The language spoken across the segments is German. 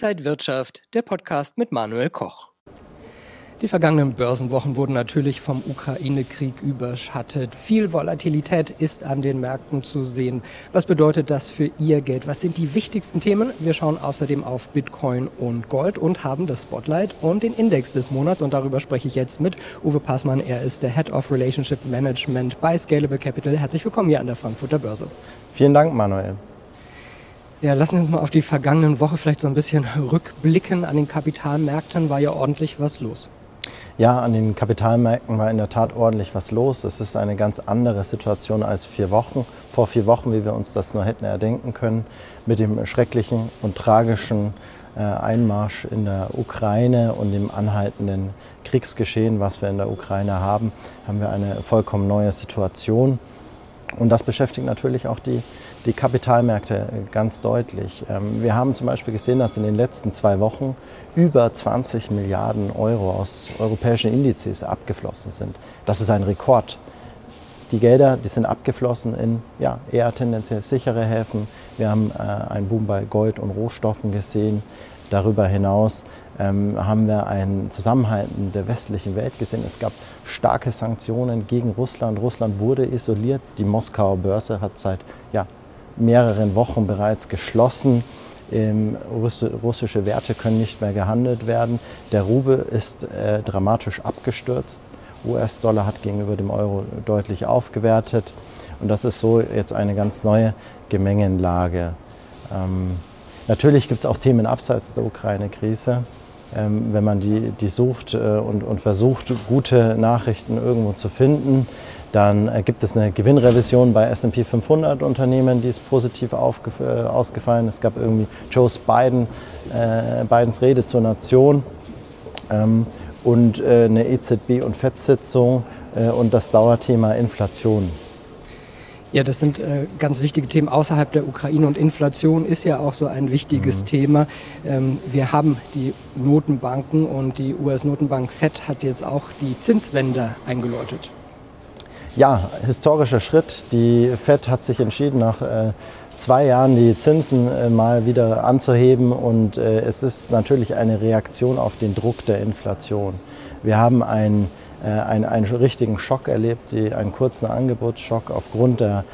Inside Wirtschaft, der Podcast mit Manuel Koch. Die vergangenen Börsenwochen wurden natürlich vom Ukraine-Krieg überschattet. Viel Volatilität ist an den Märkten zu sehen. Was bedeutet das für Ihr Geld? Was sind die wichtigsten Themen? Wir schauen außerdem auf Bitcoin und Gold und haben das Spotlight und den Index des Monats. Und darüber spreche ich jetzt mit Uwe Passmann. Er ist der Head of Relationship Management bei Scalable Capital. Herzlich willkommen hier an der Frankfurter Börse. Vielen Dank, Manuel. Ja, lassen Sie uns mal auf die vergangenen Woche vielleicht so ein bisschen rückblicken. An den Kapitalmärkten war ja ordentlich was los. Ja, an den Kapitalmärkten war in der Tat ordentlich was los. Es ist eine ganz andere Situation als vier Wochen. Vor vier Wochen, wie wir uns das nur hätten erdenken können, mit dem schrecklichen und tragischen äh, Einmarsch in der Ukraine und dem anhaltenden Kriegsgeschehen, was wir in der Ukraine haben, haben wir eine vollkommen neue Situation. Und das beschäftigt natürlich auch die die Kapitalmärkte ganz deutlich. Ähm, wir haben zum Beispiel gesehen, dass in den letzten zwei Wochen über 20 Milliarden Euro aus europäischen Indizes abgeflossen sind. Das ist ein Rekord. Die Gelder, die sind abgeflossen in ja, eher tendenziell sichere Häfen. Wir haben äh, einen Boom bei Gold und Rohstoffen gesehen. Darüber hinaus ähm, haben wir ein Zusammenhalten der westlichen Welt gesehen. Es gab starke Sanktionen gegen Russland. Russland wurde isoliert. Die Moskauer Börse hat seit ja, mehreren Wochen bereits geschlossen. Ähm, russische Werte können nicht mehr gehandelt werden. Der Rubel ist äh, dramatisch abgestürzt. US-Dollar hat gegenüber dem Euro deutlich aufgewertet. Und das ist so jetzt eine ganz neue Gemengenlage. Ähm, natürlich gibt es auch Themen abseits der Ukraine-Krise. Ähm, wenn man die, die sucht äh, und, und versucht, gute Nachrichten irgendwo zu finden, dann äh, gibt es eine Gewinnrevision bei S&P 500 Unternehmen, die ist positiv äh, ausgefallen. Es gab irgendwie Joe Biden, äh, Bidens Rede zur Nation ähm, und äh, eine EZB- und FED-Sitzung äh, und das Dauerthema Inflation. Ja, das sind äh, ganz wichtige Themen außerhalb der Ukraine und Inflation ist ja auch so ein wichtiges mhm. Thema. Ähm, wir haben die Notenbanken und die US-Notenbank FED hat jetzt auch die Zinswende eingeläutet. Ja, historischer Schritt. Die FED hat sich entschieden, nach äh, zwei Jahren die Zinsen äh, mal wieder anzuheben und äh, es ist natürlich eine Reaktion auf den Druck der Inflation. Wir haben einen, äh, einen, einen richtigen Schock erlebt, einen kurzen Angebotsschock aufgrund der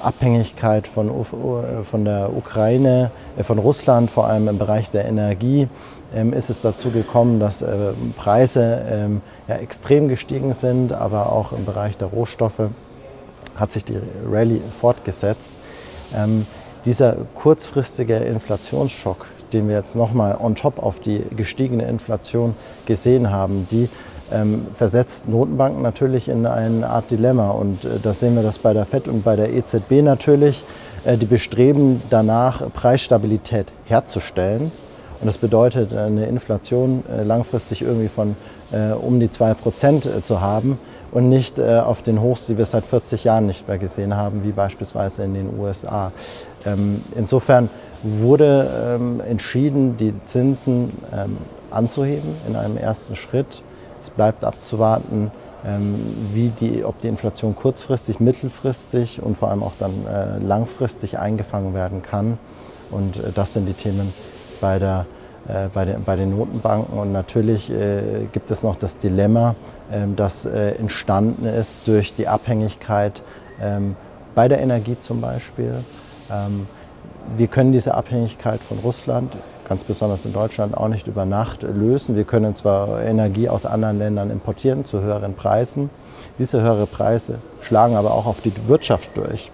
Abhängigkeit von, von der Ukraine, äh, von Russland, vor allem im Bereich der Energie ähm, ist es dazu gekommen, dass äh, Preise ähm, ja, extrem gestiegen sind, aber auch im Bereich der Rohstoffe hat sich die Rallye fortgesetzt. Ähm, dieser kurzfristige Inflationsschock, den wir jetzt nochmal on top auf die gestiegene Inflation gesehen haben, die ähm, versetzt Notenbanken natürlich in eine Art Dilemma. Und äh, das sehen wir das bei der FED und bei der EZB natürlich. Äh, die bestreben danach, Preisstabilität herzustellen. Und das bedeutet, eine Inflation äh, langfristig irgendwie von äh, um die 2% äh, zu haben und nicht äh, auf den Hochs, die wir seit 40 Jahren nicht mehr gesehen haben, wie beispielsweise in den USA. Ähm, insofern wurde ähm, entschieden, die Zinsen ähm, anzuheben in einem ersten Schritt. Es bleibt abzuwarten, ähm, wie die, ob die Inflation kurzfristig, mittelfristig und vor allem auch dann äh, langfristig eingefangen werden kann. Und äh, das sind die Themen, bei, der, äh, bei, den, bei den Notenbanken. Und natürlich gibt es noch das Dilemma, ähm, das entstanden ist durch die Abhängigkeit ähm, bei der Energie zum Beispiel. Wir können diese Abhängigkeit von Russland, ganz besonders in Deutschland, auch nicht über Nacht lösen. Wir können zwar Energie aus anderen Ländern importieren zu höheren Preisen. Diese höheren Preise schlagen aber auch auf die Wirtschaft durch.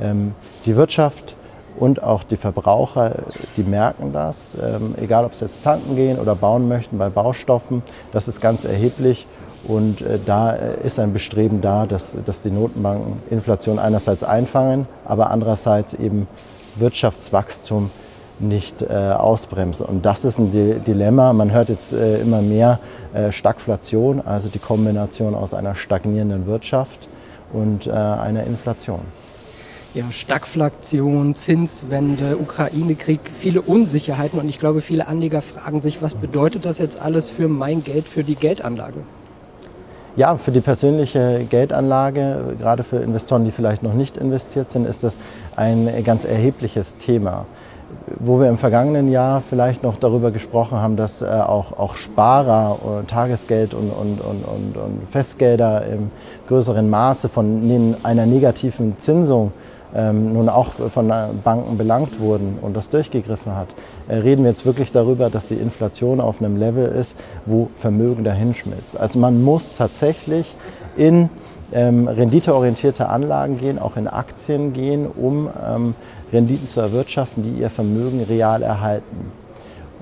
Ähm, die Wirtschaft und auch die Verbraucher, die merken das, ähm, egal ob sie jetzt tanken gehen oder bauen möchten bei Baustoffen, das ist ganz erheblich. Und äh, da äh, ist ein Bestreben da, dass, dass die Notenbanken Inflation einerseits einfangen, aber andererseits eben Wirtschaftswachstum nicht äh, ausbremsen. Und das ist ein Dilemma. Man hört jetzt äh, immer mehr äh, Stagflation, also die Kombination aus einer stagnierenden Wirtschaft und äh, einer Inflation ja, Stagflation, Zinswende, Ukraine-Krieg, viele Unsicherheiten. Und ich glaube, viele Anleger fragen sich, was bedeutet das jetzt alles für mein Geld, für die Geldanlage? Ja, für die persönliche Geldanlage, gerade für Investoren, die vielleicht noch nicht investiert sind, ist das ein ganz erhebliches Thema. Wo wir im vergangenen Jahr vielleicht noch darüber gesprochen haben, dass äh, auch, auch Sparer, äh, Tagesgeld und, und, und, und, und Festgelder im größeren Maße von einer negativen Zinsung ähm, nun auch von Banken belangt wurden und das durchgegriffen hat, äh, reden wir jetzt wirklich darüber, dass die Inflation auf einem Level ist, wo Vermögen dahinschmilzt. Also man muss tatsächlich in ähm, renditeorientierte Anlagen gehen, auch in Aktien gehen, um ähm, Renditen zu erwirtschaften, die ihr Vermögen real erhalten.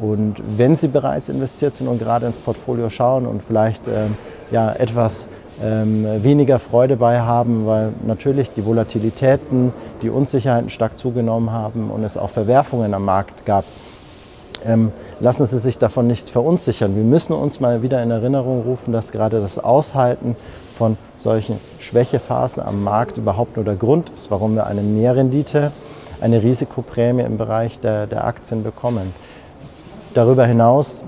Und wenn Sie bereits investiert sind und gerade ins Portfolio schauen und vielleicht ähm, ja, etwas ähm, weniger Freude bei haben, weil natürlich die Volatilitäten, die Unsicherheiten stark zugenommen haben und es auch Verwerfungen am Markt gab, ähm, lassen Sie sich davon nicht verunsichern. Wir müssen uns mal wieder in Erinnerung rufen, dass gerade das Aushalten von solchen Schwächephasen am Markt überhaupt nur der Grund ist, warum wir eine Mehrrendite eine Risikoprämie im Bereich der, der Aktien bekommen. Darüber hinaus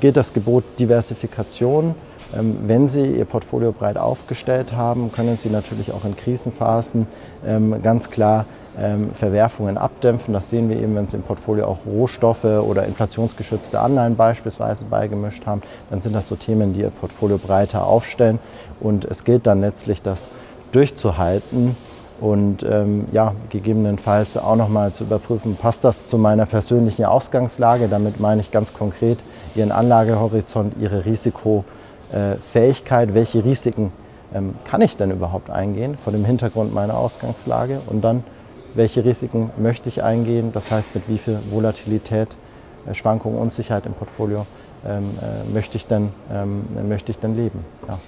gilt das Gebot Diversifikation. Ähm, wenn Sie Ihr Portfolio breit aufgestellt haben, können Sie natürlich auch in Krisenphasen ähm, ganz klar ähm, Verwerfungen abdämpfen. Das sehen wir eben, wenn Sie im Portfolio auch Rohstoffe oder inflationsgeschützte Anleihen beispielsweise beigemischt haben. Dann sind das so Themen, die Ihr Portfolio breiter aufstellen. Und es gilt dann letztlich, das durchzuhalten und ähm, ja, gegebenenfalls auch nochmal zu überprüfen, passt das zu meiner persönlichen Ausgangslage. Damit meine ich ganz konkret Ihren Anlagehorizont, Ihre Risikofähigkeit, welche Risiken ähm, kann ich denn überhaupt eingehen vor dem Hintergrund meiner Ausgangslage und dann, welche Risiken möchte ich eingehen, das heißt mit wie viel Volatilität, äh, Schwankungen, Unsicherheit im Portfolio ähm, äh, möchte, ich denn, ähm, möchte ich denn leben. Ja.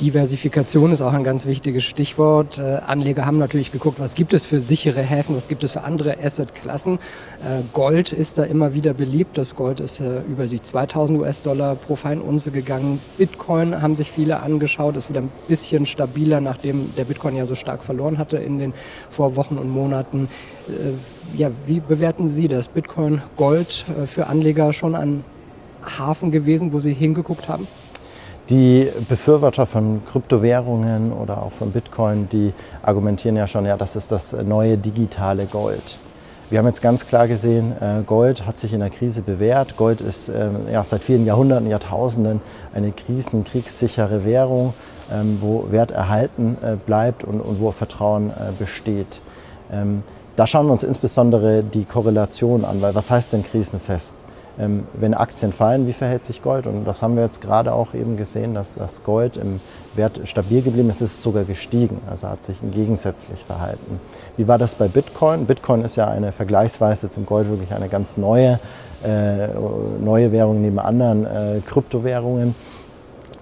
Diversifikation ist auch ein ganz wichtiges Stichwort. Äh, Anleger haben natürlich geguckt, was gibt es für sichere Häfen, was gibt es für andere Assetklassen. Äh, Gold ist da immer wieder beliebt. Das Gold ist äh, über die 2000 US-Dollar pro Feinunze gegangen. Bitcoin haben sich viele angeschaut, ist wieder ein bisschen stabiler, nachdem der Bitcoin ja so stark verloren hatte in den Vorwochen und Monaten. Ja, wie bewerten Sie das? Bitcoin, Gold für Anleger schon ein Hafen gewesen, wo Sie hingeguckt haben? Die Befürworter von Kryptowährungen oder auch von Bitcoin, die argumentieren ja schon, ja, das ist das neue digitale Gold. Wir haben jetzt ganz klar gesehen, äh, Gold hat sich in der Krise bewährt. Gold ist ähm, ja, seit vielen Jahrhunderten, Jahrtausenden eine krisen-, kriegssichere Währung, ähm, wo Wert erhalten äh, bleibt und, und wo Vertrauen äh, besteht. Ähm, da schauen wir uns insbesondere die Korrelation an, weil was heißt denn krisenfest? Ähm, wenn Aktien fallen, wie verhält sich Gold? Und das haben wir jetzt gerade auch eben gesehen, dass das Gold im Wert stabil geblieben ist, es ist sogar gestiegen, also hat sich gegensätzlich verhalten. Wie war das bei Bitcoin? Bitcoin ist ja eine vergleichsweise zum Gold wirklich eine ganz neue, äh, neue Währung neben anderen äh, Kryptowährungen.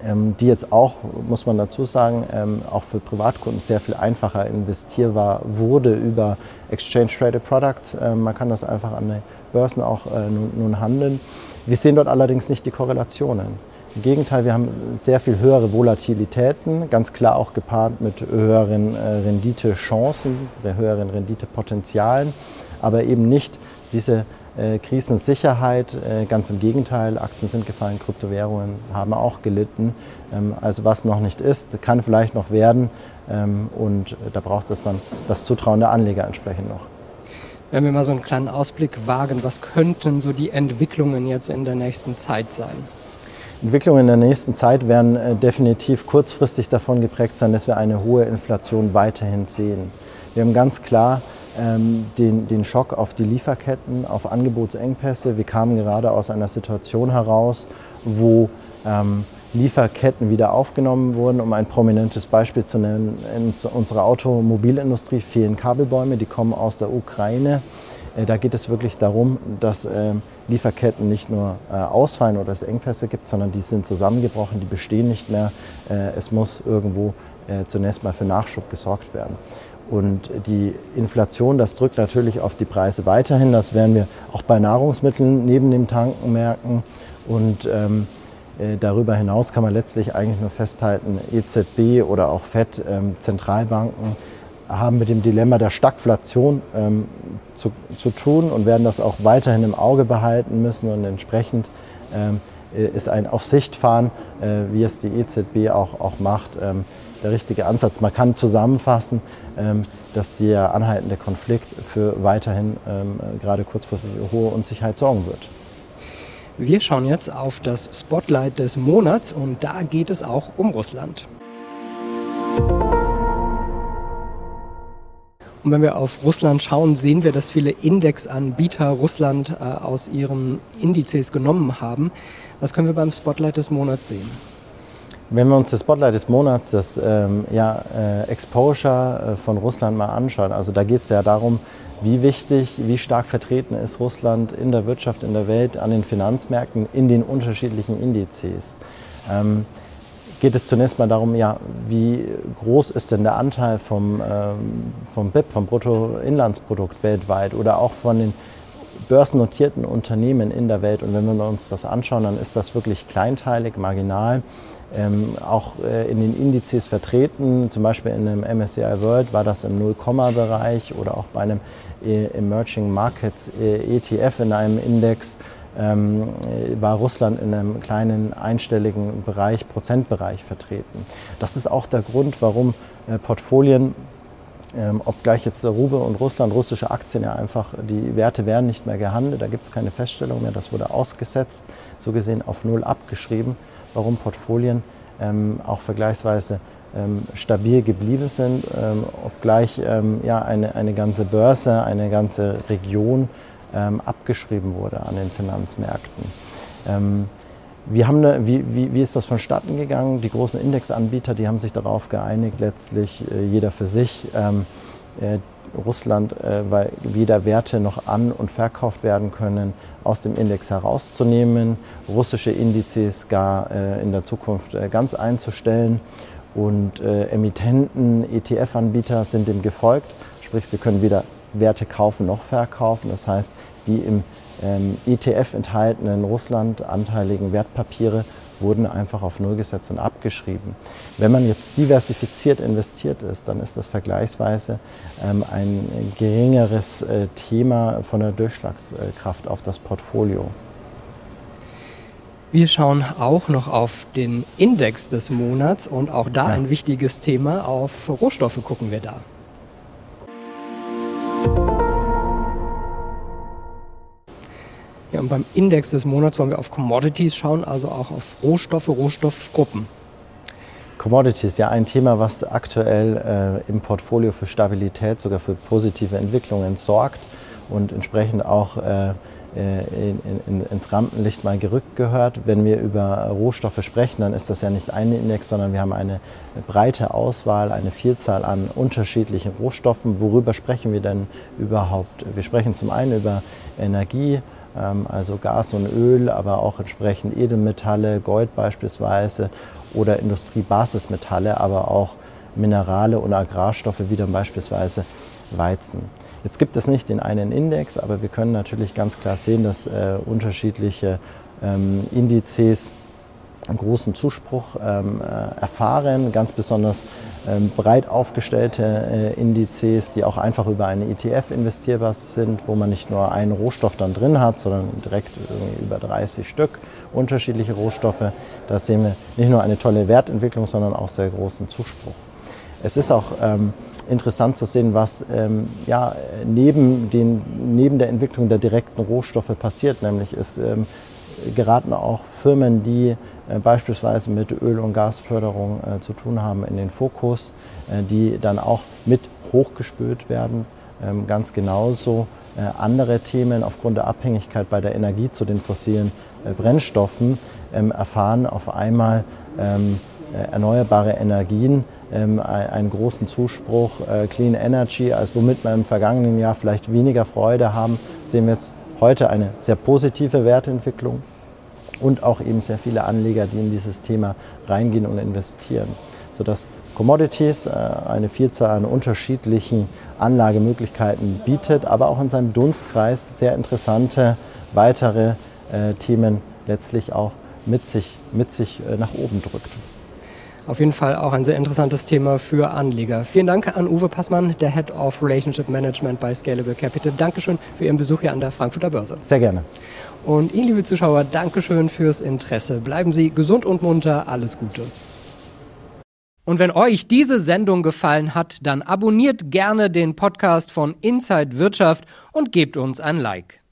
Ähm, die jetzt auch, muss man dazu sagen, ähm, auch für Privatkunden sehr viel einfacher investierbar wurde über Exchange Traded Products. Ähm, man kann das einfach an den Börsen auch äh, nun, handeln. Wir sehen dort allerdings nicht die Korrelationen. Im Gegenteil, wir haben sehr viel höhere Volatilitäten, ganz klar auch gepaart mit höheren äh, Renditechancen, höheren Renditepotenzialen, aber eben nicht diese äh, Krisensicherheit. Äh, ganz im Gegenteil, Aktien sind gefallen, Kryptowährungen haben auch gelitten. Ähm, also was noch nicht ist, kann vielleicht noch werden ähm, und da braucht es dann das Zutrauen der Anleger entsprechend noch. Wenn wir mal so einen kleinen Ausblick wagen, was könnten so die Entwicklungen jetzt in der nächsten Zeit sein? Entwicklungen in der nächsten Zeit werden äh, definitiv kurzfristig davon geprägt sein, dass wir eine hohe Inflation weiterhin sehen. Wir haben ganz klar ähm, den, den Schock auf die Lieferketten, auf Angebotsengpässe. Wir kamen gerade aus einer Situation heraus, wo ähm, Lieferketten wieder aufgenommen wurden. Um ein prominentes Beispiel zu nennen, in unserer Automobilindustrie fehlen Kabelbäume, die kommen aus der Ukraine. Äh, da geht es wirklich darum, dass ähm, Lieferketten nicht nur äh, ausfallen oder es Engpässe gibt, sondern die sind zusammengebrochen, die bestehen nicht mehr. Äh, es muss irgendwo zunächst mal für Nachschub gesorgt werden. Und die Inflation, das drückt natürlich auf die Preise weiterhin. Das werden wir auch bei Nahrungsmitteln neben dem Tanken merken. Und ähm, äh, darüber hinaus kann man letztlich eigentlich nur festhalten, EZB oder auch FED, ähm, Zentralbanken, haben mit dem Dilemma der Stagflation ähm, zu, zu, tun und werden das auch weiterhin im Auge behalten müssen und entsprechend ähm, ist ein Aufsichtfahren, wie es die EZB auch, auch macht, ähm, der richtige Ansatz. Man kann zusammenfassen, ähm, dass der anhaltende Konflikt für weiterhin ähm, gerade kurzfristig hohe Unsicherheit sorgen wird. Wir schauen jetzt auf das Spotlight des Monats und da geht es auch um Russland. Und wenn wir auf Russland schauen, sehen wir, dass viele Indexanbieter Russland äh, aus ihren Indizes genommen haben. Was können wir beim Spotlight des Monats sehen? Wenn wir uns das Spotlight des Monats, das ähm, ja, äh, Exposure äh, von Russland mal anschauen, also da geht es ja darum, wie wichtig, wie stark vertreten ist Russland in der Wirtschaft, in der Welt, an den Finanzmärkten, in den unterschiedlichen Indizes. Ähm, geht es zunächst mal darum, ja, wie groß ist denn der Anteil vom, ähm, vom BIP, vom Bruttoinlandsprodukt weltweit oder auch von den börsennotierten Unternehmen in der Welt. Und wenn wir uns das anschauen, dann ist das wirklich kleinteilig, marginal ähm, auch äh, in den Indizes vertreten. Zum Beispiel in einem MSCI World war das im Null-Komma-Bereich oder auch bei einem äh, Emerging Markets äh, ETF in einem Index ähm, war Russland in einem kleinen einstelligen Bereich, Prozentbereich vertreten. Das ist auch der Grund, warum äh, Portfolien ähm, obgleich jetzt der Rubel und Russland, russische Aktien ja einfach, die Werte werden nicht mehr gehandelt, da gibt es keine Feststellung mehr, das wurde ausgesetzt, so gesehen auf Null abgeschrieben warum Portfolien ähm, auch vergleichsweise ähm, stabil geblieben sind, ähm, obgleich ähm, ja, eine, eine ganze Börse, eine ganze Region ähm, abgeschrieben wurde an den Finanzmärkten. Ähm, wir haben eine, wie, wie, wie, ist das vonstatten gegangen? Die großen Indexanbieter, die haben sich darauf geeinigt, letztlich äh, jeder für sich äh, Russland, äh, weil weder Werte noch an- und verkauft werden können, aus dem Index herauszunehmen, russische Indizes gar äh, in der Zukunft äh, ganz einzustellen. Und äh, Emittenten, ETF-Anbieter sind dem gefolgt, sprich sie können weder Werte kaufen noch verkaufen. Das heißt, die im ähm, ETF enthaltenen Russland-anteiligen Wertpapiere wurden einfach auf Null gesetzt und abgeschrieben. Wenn man jetzt diversifiziert investiert ist, dann ist das vergleichsweise ähm, ein geringeres äh, Thema von der Durchschlagskraft auf das Portfolio. Wir schauen auch noch auf den Index des Monats und auch da ja. ein wichtiges Thema. Auf Rohstoffe gucken wir da. Und beim Index des Monats wollen wir auf Commodities schauen, also auch auf Rohstoffe, Rohstoffgruppen. Commodities, ja ein Thema, was aktuell äh, im Portfolio für Stabilität, sogar für positive Entwicklungen sorgt und entsprechend auch äh, äh in, in, ins Rampenlicht mal gerückt gehört. Wenn wir über Rohstoffe sprechen, dann ist das ja nicht ein Index, sondern wir haben eine breite Auswahl, eine Vielzahl an unterschiedlichen Rohstoffen. Worüber sprechen wir denn überhaupt? Wir sprechen zum einen über Energie, also Gas und Öl, aber auch entsprechend Edelmetalle, Gold beispielsweise oder Industriebasismetalle, aber auch Minerale und Agrarstoffe wie dann beispielsweise Weizen. Jetzt gibt es nicht den einen Index, aber wir können natürlich ganz klar sehen, dass äh, unterschiedliche ähm, Indizes großen Zuspruch ähm, äh, erfahren, ganz besonders ähm, breit aufgestellte äh, Indizes, die auch einfach über eine ETF investierbar sind, wo man nicht nur einen Rohstoff dann drin hat, sondern direkt über 30 Stück unterschiedliche Rohstoffe. Da sehen wir nicht nur eine tolle Wertentwicklung, sondern auch sehr großen Zuspruch. Es ist auch ähm, interessant zu sehen, was ähm, ja, neben, den, neben der Entwicklung der direkten Rohstoffe passiert. Nämlich es ähm, geraten auch Firmen, die beispielsweise mit Öl- und Gasförderung äh, zu tun haben, in den Fokus, äh, die dann auch mit hochgespült werden. Ähm, ganz genauso andere Themen aufgrund der Abhängigkeit bei der Energie zu den fossilen Brennstoffen ähm, erfahren auf einmal ähm, erneuerbare Energien einen großen Zuspruch. Clean Energy, als womit wir im vergangenen Jahr vielleicht weniger Freude haben, sehen wir jetzt heute eine sehr positive Wertentwicklung und auch eben sehr viele Anleger, die in dieses Thema reingehen und investieren. Sodass Commodities äh, eine Vielzahl an unterschiedlichen Anlagemöglichkeiten bietet, aber auch in seinem Dunstkreis sehr interessante weitere äh, Themen letztlich auch mit sich, mit sich äh, nach oben drückt. Auf jeden Fall auch ein sehr interessantes Thema für Anleger. Vielen Dank an Uwe Passmann, der Head of Relationship Management bei Scalable Capital. Dankeschön für Ihren Besuch hier an der Frankfurter Börse. Sehr gerne. Und Ihnen, liebe Zuschauer, Dankeschön fürs Interesse. Bleiben Sie gesund und munter. Alles Gute. Und wenn euch diese Sendung gefallen hat, dann abonniert gerne den Podcast von Inside Wirtschaft und gebt uns ein Like.